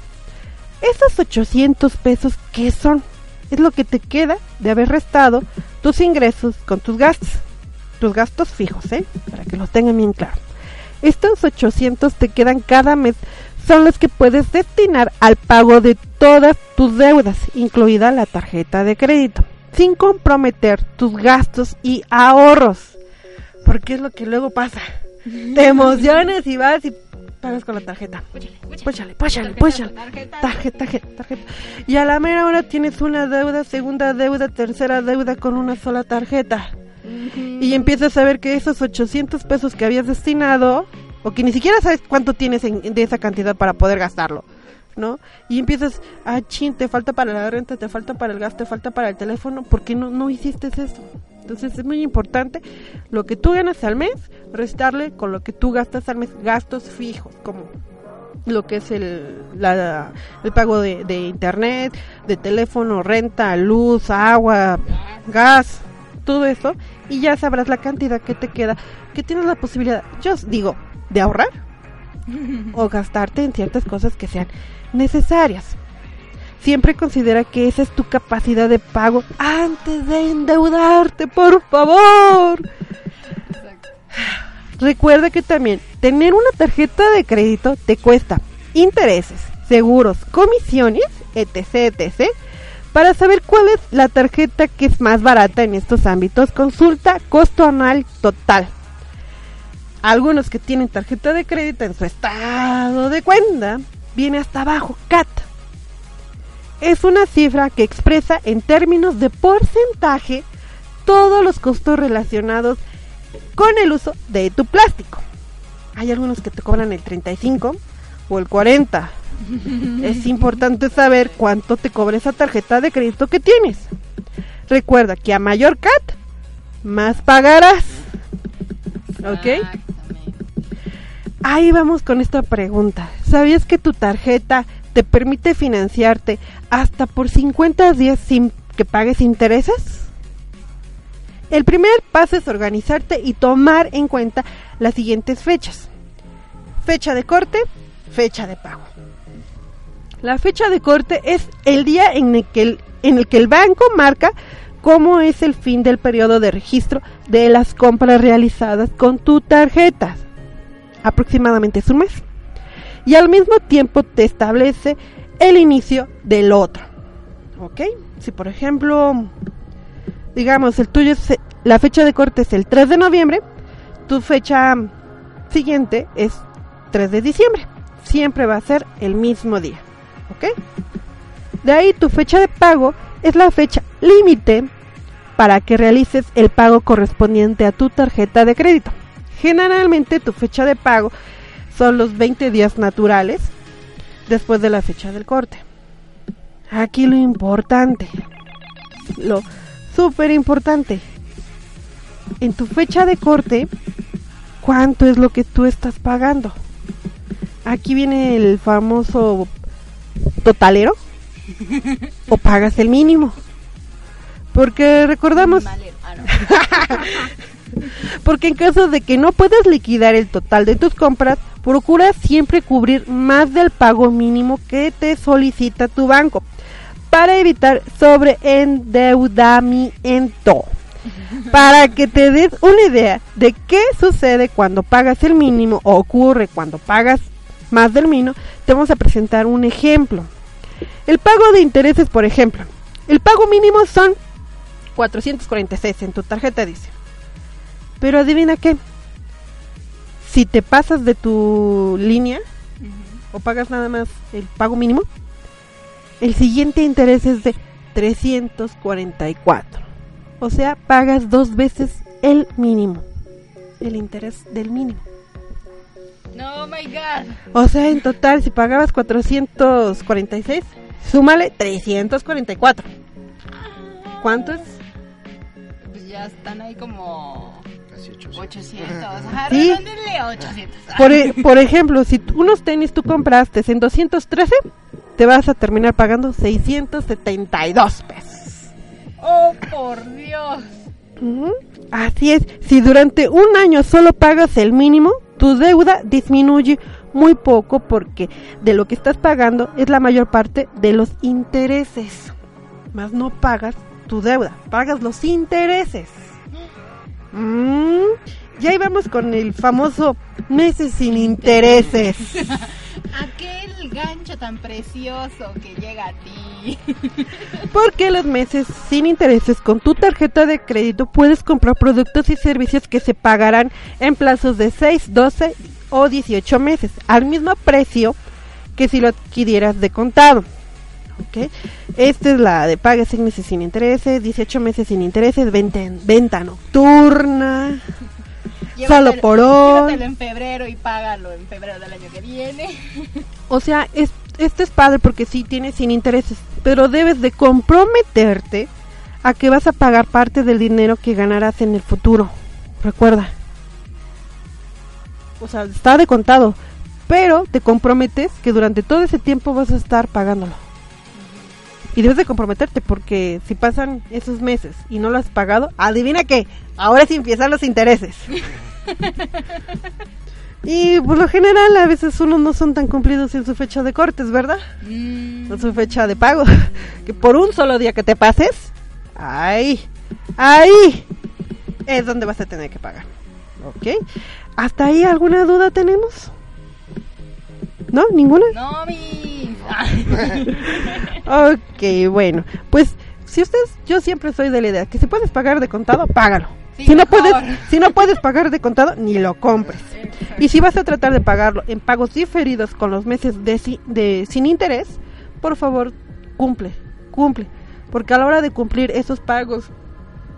Esos 800 pesos, ¿qué son? Es lo que te queda de haber restado tus ingresos con tus gastos. Tus gastos fijos, ¿eh? Para que lo tengan bien claro. Estos 800 te quedan cada mes. Son los que puedes destinar al pago de todas tus deudas, incluida la tarjeta de crédito, sin comprometer tus gastos y ahorros. Porque es lo que luego pasa. Te emocionas y vas y pagas con la tarjeta. Póchale, póchale, póchale. Tarjeta, Tarjeta, tarjeta. Y a la mera hora tienes una deuda, segunda deuda, tercera deuda con una sola tarjeta. Y empiezas a ver que esos 800 pesos que habías destinado, o que ni siquiera sabes cuánto tienes en- de esa cantidad para poder gastarlo, ¿no? Y empiezas, ah, chin, te falta para la renta, te falta para el gas, te falta para el teléfono, ¿por qué no, no hiciste eso? Entonces es muy importante lo que tú ganas al mes, restarle con lo que tú gastas al mes, gastos fijos, como lo que es el, la- el pago de, de internet, de teléfono, renta, luz, agua, gas, todo eso, y ya sabrás la cantidad que te queda, que tienes la posibilidad, yo digo, de ahorrar o gastarte en ciertas cosas que sean necesarias. Siempre considera que esa es tu capacidad de pago antes de endeudarte, por favor. Recuerda que también tener una tarjeta de crédito te cuesta intereses, seguros, comisiones, etc, etc. Para saber cuál es la tarjeta que es más barata en estos ámbitos, consulta costo anual total. Algunos que tienen tarjeta de crédito en su estado de cuenta, viene hasta abajo, CAT. Es una cifra que expresa en términos de porcentaje todos los costos relacionados con el uso de tu plástico. Hay algunos que te cobran el 35 o el 40. es importante saber cuánto te cobra esa tarjeta de crédito que tienes. Recuerda que a mayor CAT, más pagarás. ¿Ok? Ahí vamos con esta pregunta. ¿Sabías que tu tarjeta te permite financiarte hasta por 50 días sin que pagues intereses? El primer paso es organizarte y tomar en cuenta las siguientes fechas. Fecha de corte, fecha de pago. La fecha de corte es el día en el que el, banco marca cómo es el fin del periodo de registro de las compras realizadas con tu tarjeta. Aproximadamente es un mes. Y al mismo tiempo te establece el inicio del otro. ¿Ok? Si por ejemplo digamos, el tuyo es, la fecha de corte es el 3 de noviembre, tu fecha siguiente es 3 de diciembre. Siempre va a ser el mismo día. ¿Ok? De ahí tu fecha de pago es la fecha límite para que realices el pago correspondiente a tu tarjeta de crédito. Generalmente tu fecha de pago son los 20 días naturales después de la fecha del corte. Aquí lo importante, lo súper importante. En tu fecha de corte, ¿cuánto es lo que tú estás pagando? Aquí viene el famoso totalero, o pagas el mínimo. Porque recordamos... Ah. Porque en caso de que no puedas liquidar el total de tus compras, procura siempre cubrir más del pago mínimo que te solicita tu banco para evitar sobreendeudamiento. Para que te des una idea de qué sucede cuando pagas el mínimo o ocurre cuando pagas más del mínimo, te vamos a presentar un ejemplo. El pago de intereses, por ejemplo. El pago mínimo son 446 en tu tarjeta dice. Pero adivina qué. Si te pasas de tu línea o pagas nada más el pago mínimo, el siguiente interés es de 344. O sea, pagas dos veces el mínimo. El interés del mínimo. No, my God. O sea, en total, si pagabas 446, súmale 344. ¿Cuánto es? Pues ya están ahí como 800. Ajá, Sí. redóndenle 800. Por, e- por ejemplo, si unos tenis tú compraste en 213, te vas a terminar pagando 672 pesos. Oh, por Dios. Así es, si durante un año solo pagas el mínimo, tu deuda disminuye muy poco porque de lo que estás pagando es la mayor parte de los intereses. Más no pagas tu deuda, pagas los intereses. Mm, y ahí vamos con el famoso meses sin intereses. Aquel gancho tan precioso que llega a ti. Porque los meses sin intereses con tu tarjeta de crédito puedes comprar productos y servicios que se pagarán en plazos de 6, 12 o 18 meses al mismo precio que si lo adquirieras de contado. ¿Ok? Esta es la de paga 6 meses sin intereses, 18 meses sin intereses, venta, venta nocturna. Solo por hoy. Llévatelo en febrero y págalo en febrero del año que viene. O sea, es, esto es padre porque sí tienes sin intereses, pero debes de comprometerte a que vas a pagar parte del dinero que ganarás en el futuro. Recuerda. O sea, está de contado, pero te comprometes que durante todo ese tiempo vas a estar pagándolo. Y debes de comprometerte porque si pasan esos meses y no lo has pagado, adivina qué, ahora sí empiezan los intereses. Y por lo general a veces unos no son tan cumplidos en su fecha de cortes, ¿verdad? Mm, En su fecha de pago. Que por un solo día que te pases, ahí, ahí es donde vas a tener que pagar. ¿Ok? ¿Hasta ahí alguna duda tenemos? ¿No? ¿Ninguna? No, mi. Ok, bueno. Pues si ustedes, yo siempre soy de la idea que si puedes pagar de contado, págalo. Sí, si no mejor. puedes, si no puedes pagar de contado, ni lo compres. Y si vas a tratar de pagarlo en pagos diferidos con los meses de, si- de sin interés, por favor, cumple, cumple, porque a la hora de cumplir esos pagos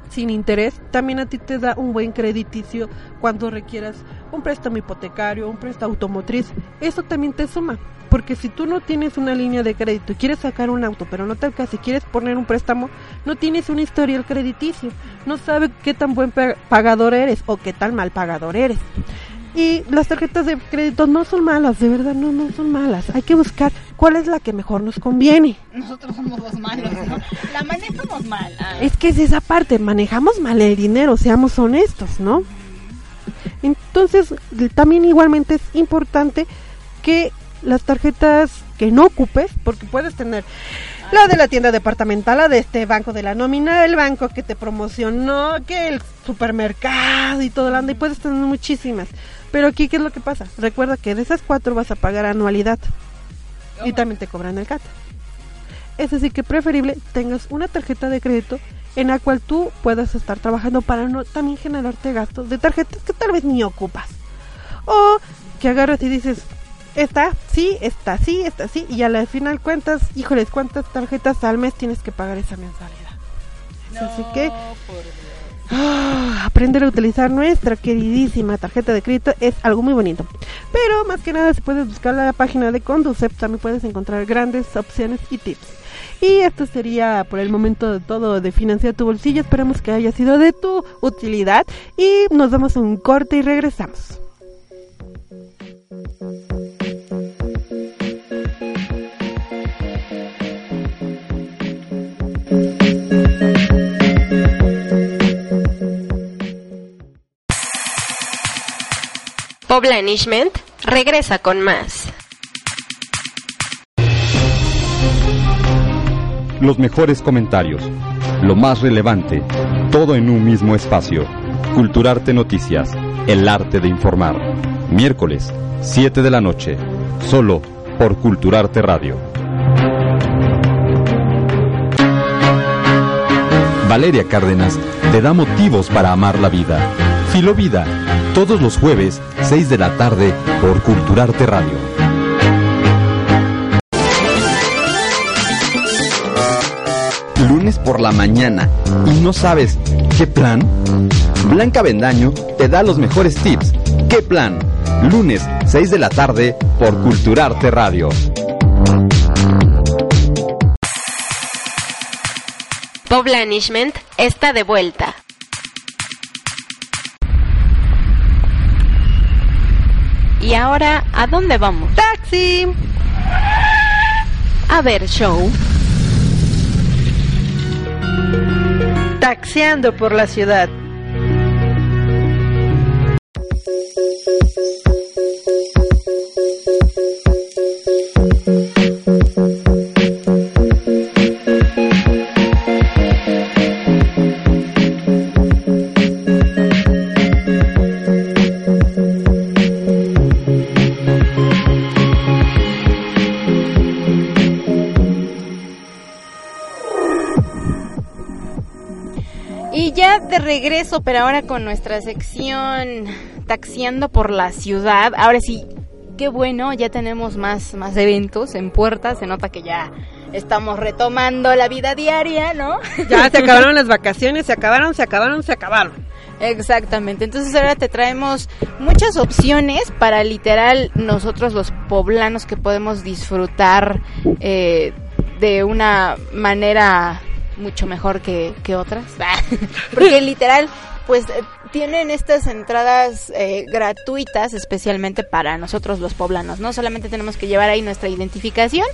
sin interés, también a ti te da un buen crediticio cuando requieras un préstamo hipotecario, un préstamo automotriz. Eso también te suma, porque si tú no tienes una línea de crédito y quieres sacar un auto, pero no te alcanza y quieres poner un préstamo, no tienes un historial crediticio, no sabe qué tan buen pa- pagador eres o qué tan mal pagador eres. Y las tarjetas de crédito no son malas, de verdad no, no son malas. Hay que buscar cuál es la que mejor nos conviene. Nosotros somos los malos, ¿no? La manejamos mal. Ah. Es que es esa parte, manejamos mal el dinero, seamos honestos, ¿no? Entonces, también igualmente es importante que las tarjetas que no ocupes, porque puedes tener la de la tienda departamental, la de este banco de la nómina, el banco que te promocionó, que el supermercado y todo y puedes tener muchísimas. Pero aquí, ¿qué es lo que pasa? Recuerda que de esas cuatro vas a pagar anualidad y también te cobran el CAT. Es así que preferible tengas una tarjeta de crédito en la cual tú puedas estar trabajando para no también generarte gastos de tarjetas que tal vez ni ocupas. O que agarras y dices, esta sí, esta sí, esta sí, y al final cuentas, híjoles, ¿cuántas tarjetas al mes tienes que pagar esa mensualidad? Es así que ah, aprender a utilizar nuestra queridísima tarjeta de crédito es algo muy bonito. Pero más que nada, si puedes buscar la página de Conducept, también puedes encontrar grandes opciones y tips. Y esto sería por el momento de todo de Financia tu Bolsillo. Esperamos que haya sido de tu utilidad. Y nos damos un corte y regresamos. Regresa con más. Los mejores comentarios, lo más relevante, todo en un mismo espacio. Culturarte Noticias, el arte de informar. Miércoles, 7 de la noche, solo por Culturarte Radio. Valeria Cárdenas te da motivos para amar la vida. Filovida, todos los jueves, 6 de la tarde, por Culturarte Radio. Lunes por la mañana y no sabes qué plan. Blanca Bendaño te da los mejores tips. ¿Qué plan? Lunes, 6 de la tarde, por Culturarte Radio. Poblanishment está de vuelta. Y ahora, ¿a dónde vamos? ¡Taxi! A ver, show. Taxiando por la ciudad. Y ya de regreso, pero ahora con nuestra sección taxiando por la ciudad. Ahora sí, qué bueno, ya tenemos más, más eventos en puerta. Se nota que ya estamos retomando la vida diaria, ¿no? Ya se acabaron las vacaciones, se acabaron, se acabaron, se acabaron. Exactamente, entonces ahora te traemos muchas opciones para literal nosotros los poblanos que podemos disfrutar eh, de una manera mucho mejor que, que otras. Porque literal, pues eh, tienen estas entradas eh, gratuitas especialmente para nosotros los poblanos. No solamente tenemos que llevar ahí nuestra identificación,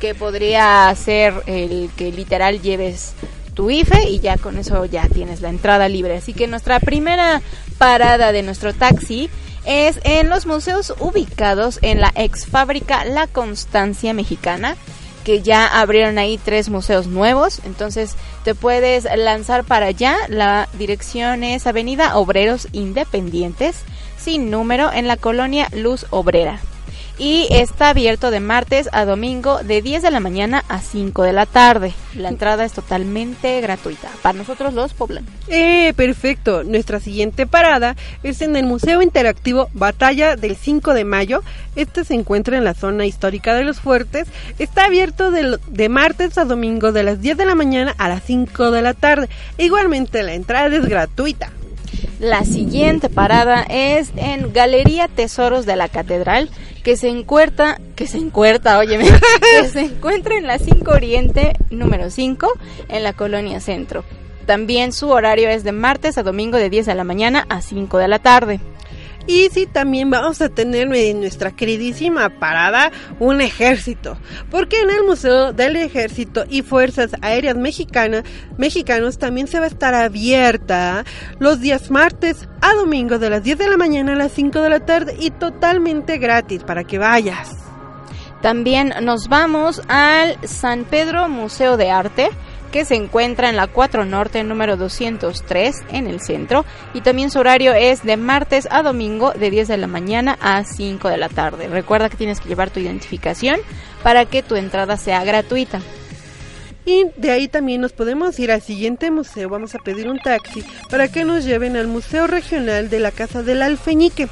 que podría ser el que literal lleves tu IFE y ya con eso ya tienes la entrada libre. Así que nuestra primera parada de nuestro taxi es en los museos ubicados en la ex fábrica La Constancia Mexicana que ya abrieron ahí tres museos nuevos, entonces te puedes lanzar para allá. La dirección es Avenida Obreros Independientes, sin número, en la colonia Luz Obrera. Y está abierto de martes a domingo de 10 de la mañana a 5 de la tarde. La entrada es totalmente gratuita para nosotros los poblanos. Eh, perfecto. Nuestra siguiente parada es en el Museo Interactivo Batalla del 5 de mayo. Este se encuentra en la zona histórica de los fuertes. Está abierto de, de martes a domingo de las 10 de la mañana a las 5 de la tarde. Igualmente la entrada es gratuita. La siguiente parada es en Galería Tesoros de la Catedral, que se encuentra, que se encuentra, óyeme, que se encuentra en la 5 Oriente número 5 en la colonia Centro. También su horario es de martes a domingo de 10 de la mañana a 5 de la tarde. Y sí, también vamos a tener en nuestra queridísima parada un ejército, porque en el Museo del Ejército y Fuerzas Aéreas Mexicanas, Mexicanos también se va a estar abierta los días martes a domingo de las 10 de la mañana a las 5 de la tarde y totalmente gratis para que vayas. También nos vamos al San Pedro Museo de Arte que se encuentra en la 4 Norte número 203 en el centro y también su horario es de martes a domingo de 10 de la mañana a 5 de la tarde. Recuerda que tienes que llevar tu identificación para que tu entrada sea gratuita. Y de ahí también nos podemos ir al siguiente museo. Vamos a pedir un taxi para que nos lleven al Museo Regional de la Casa del Alfeñique.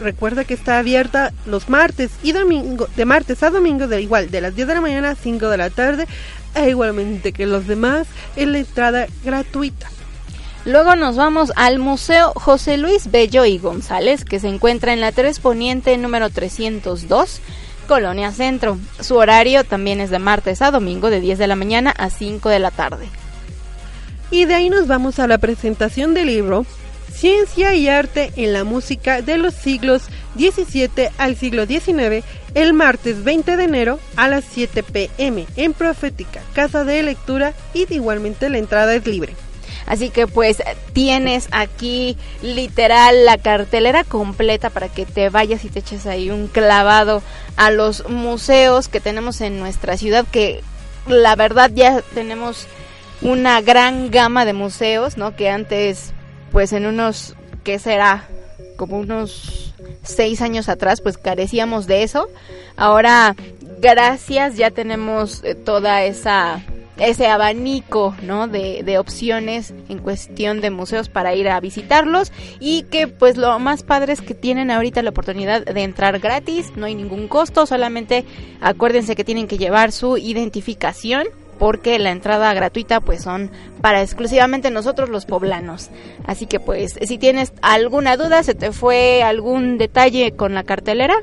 Recuerda que está abierta los martes y domingo, de martes a domingo, de igual, de las 10 de la mañana a 5 de la tarde, e igualmente que los demás, en la entrada gratuita. Luego nos vamos al Museo José Luis Bello y González, que se encuentra en la 3 Poniente número 302, Colonia Centro. Su horario también es de martes a domingo, de 10 de la mañana a 5 de la tarde. Y de ahí nos vamos a la presentación del libro Ciencia y Arte en la Música de los siglos XVII al siglo XIX, el martes 20 de enero a las 7 pm en Profética, Casa de Lectura y igualmente la entrada es libre. Así que pues tienes aquí literal la cartelera completa para que te vayas y te eches ahí un clavado a los museos que tenemos en nuestra ciudad que la verdad ya tenemos una gran gama de museos, ¿no? Que antes pues en unos, ¿qué será? Como unos seis años atrás pues carecíamos de eso. Ahora gracias ya tenemos eh, toda esa ese abanico ¿no? de, de, opciones en cuestión de museos para ir a visitarlos y que pues lo más padre es que tienen ahorita la oportunidad de entrar gratis, no hay ningún costo, solamente acuérdense que tienen que llevar su identificación porque la entrada gratuita pues son para exclusivamente nosotros los poblanos. Así que pues si tienes alguna duda, se te fue algún detalle con la cartelera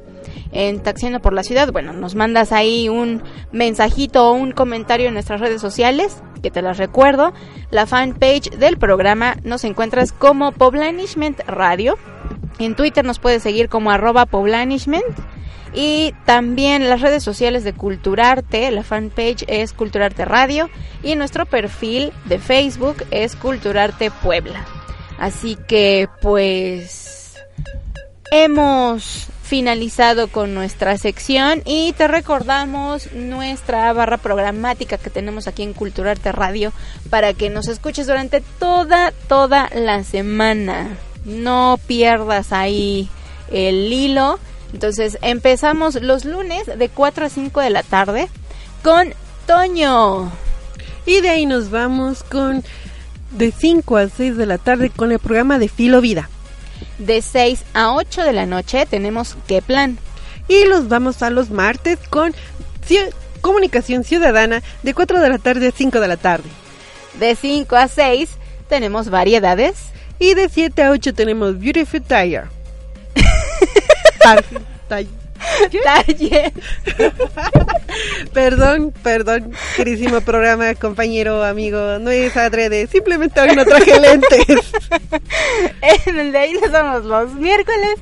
en Taxiendo por la Ciudad, bueno, nos mandas ahí un mensajito o un comentario en nuestras redes sociales, que te las recuerdo. La fanpage del programa nos encuentras como Poblanishment Radio. En Twitter nos puedes seguir como arroba Poblanishment y también las redes sociales de Culturarte, la fanpage es Culturarte Radio y nuestro perfil de Facebook es Culturarte Puebla. Así que pues hemos finalizado con nuestra sección y te recordamos nuestra barra programática que tenemos aquí en Culturarte Radio para que nos escuches durante toda, toda la semana. No pierdas ahí el hilo entonces empezamos los lunes de 4 a 5 de la tarde con Toño. Y de ahí nos vamos con de 5 a 6 de la tarde con el programa de Filo Vida. De 6 a 8 de la noche tenemos ¿Qué plan? Y los vamos a los martes con Comunicación Ciudadana de 4 de la tarde a 5 de la tarde. De 5 a 6 tenemos variedades. Y de 7 a 8 tenemos Beautiful Tire. Taller. perdón, perdón, querísimo programa, compañero, amigo. No es adrede, simplemente hoy no traje lentes. en el de ahí nos vamos los miércoles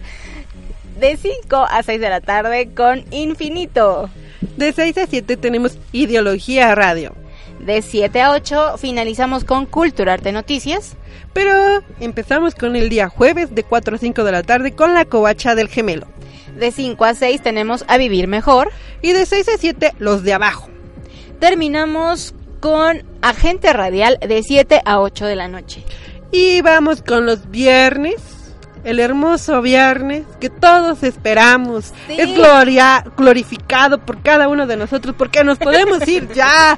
de 5 a 6 de la tarde con Infinito. De 6 a 7 tenemos Ideología Radio. De 7 a 8 finalizamos con Culturarte Noticias. Pero empezamos con el día jueves de 4 a 5 de la tarde con la covacha del gemelo. De 5 a 6 tenemos A Vivir Mejor. Y de 6 a 7 los de abajo. Terminamos con Agente Radial de 7 a 8 de la noche. Y vamos con los viernes el hermoso viernes que todos esperamos. Es gloria, glorificado por cada uno de nosotros porque nos podemos ir ya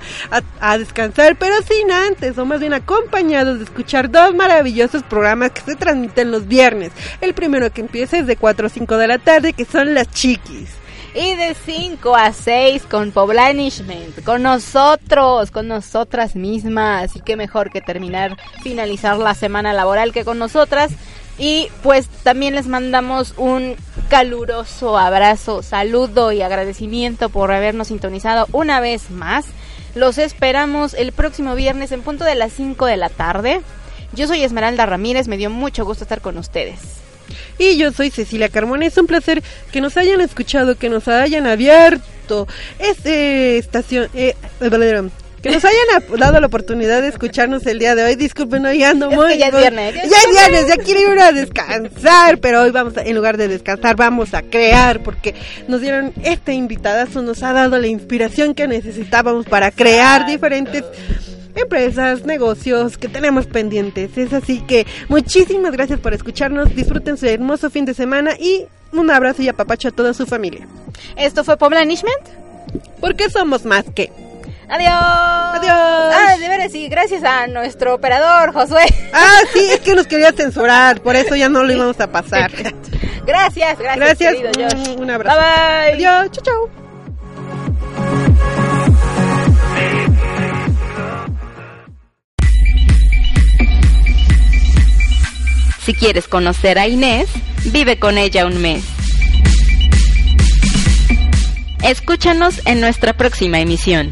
a, descansar, pero sin antes, o más bien acompañados de escuchar dos maravillosos programas que se transmiten los viernes. El primero que empieza es de 4 a 5 de la tarde, que son las chiquis y de 5 a 6 con Poblanishment, con nosotros, con nosotras mismas. Y qué mejor que terminar, finalizar la semana laboral que con nosotras. Y pues también les mandamos un caluroso abrazo, saludo y agradecimiento por habernos sintonizado una vez más. Los esperamos el próximo viernes en punto de las 5 de la tarde. Yo soy Esmeralda Ramírez, me dio mucho gusto estar con ustedes. Y yo soy Cecilia Carmona. Es un placer que nos hayan escuchado, que nos hayan abierto esta estación, eh, que nos hayan dado la oportunidad de escucharnos el día de hoy. Disculpen, hoy ando muy. ya es viernes. Ya, es viernes, ya quiero ir a descansar. Pero hoy vamos, en lugar de descansar, vamos a crear. Porque nos dieron este invitadazo, nos ha dado la inspiración que necesitábamos para crear diferentes empresas, negocios que tenemos pendientes. Es así que muchísimas gracias por escucharnos. Disfruten su hermoso fin de semana y un abrazo y apapacho a toda su familia. Esto fue Poblanishment. Porque somos más que. Adiós. Adiós. Ah, de veras, sí, gracias a nuestro operador, Josué. Ah, sí, es que nos quería censurar, por eso ya no lo íbamos a pasar. gracias, gracias. Gracias. Querido Un abrazo. Bye bye. Adiós. Chau, chau. Si quieres conocer a Inés, vive con ella un mes. Escúchanos en nuestra próxima emisión.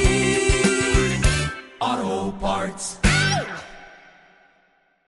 Auto Parts.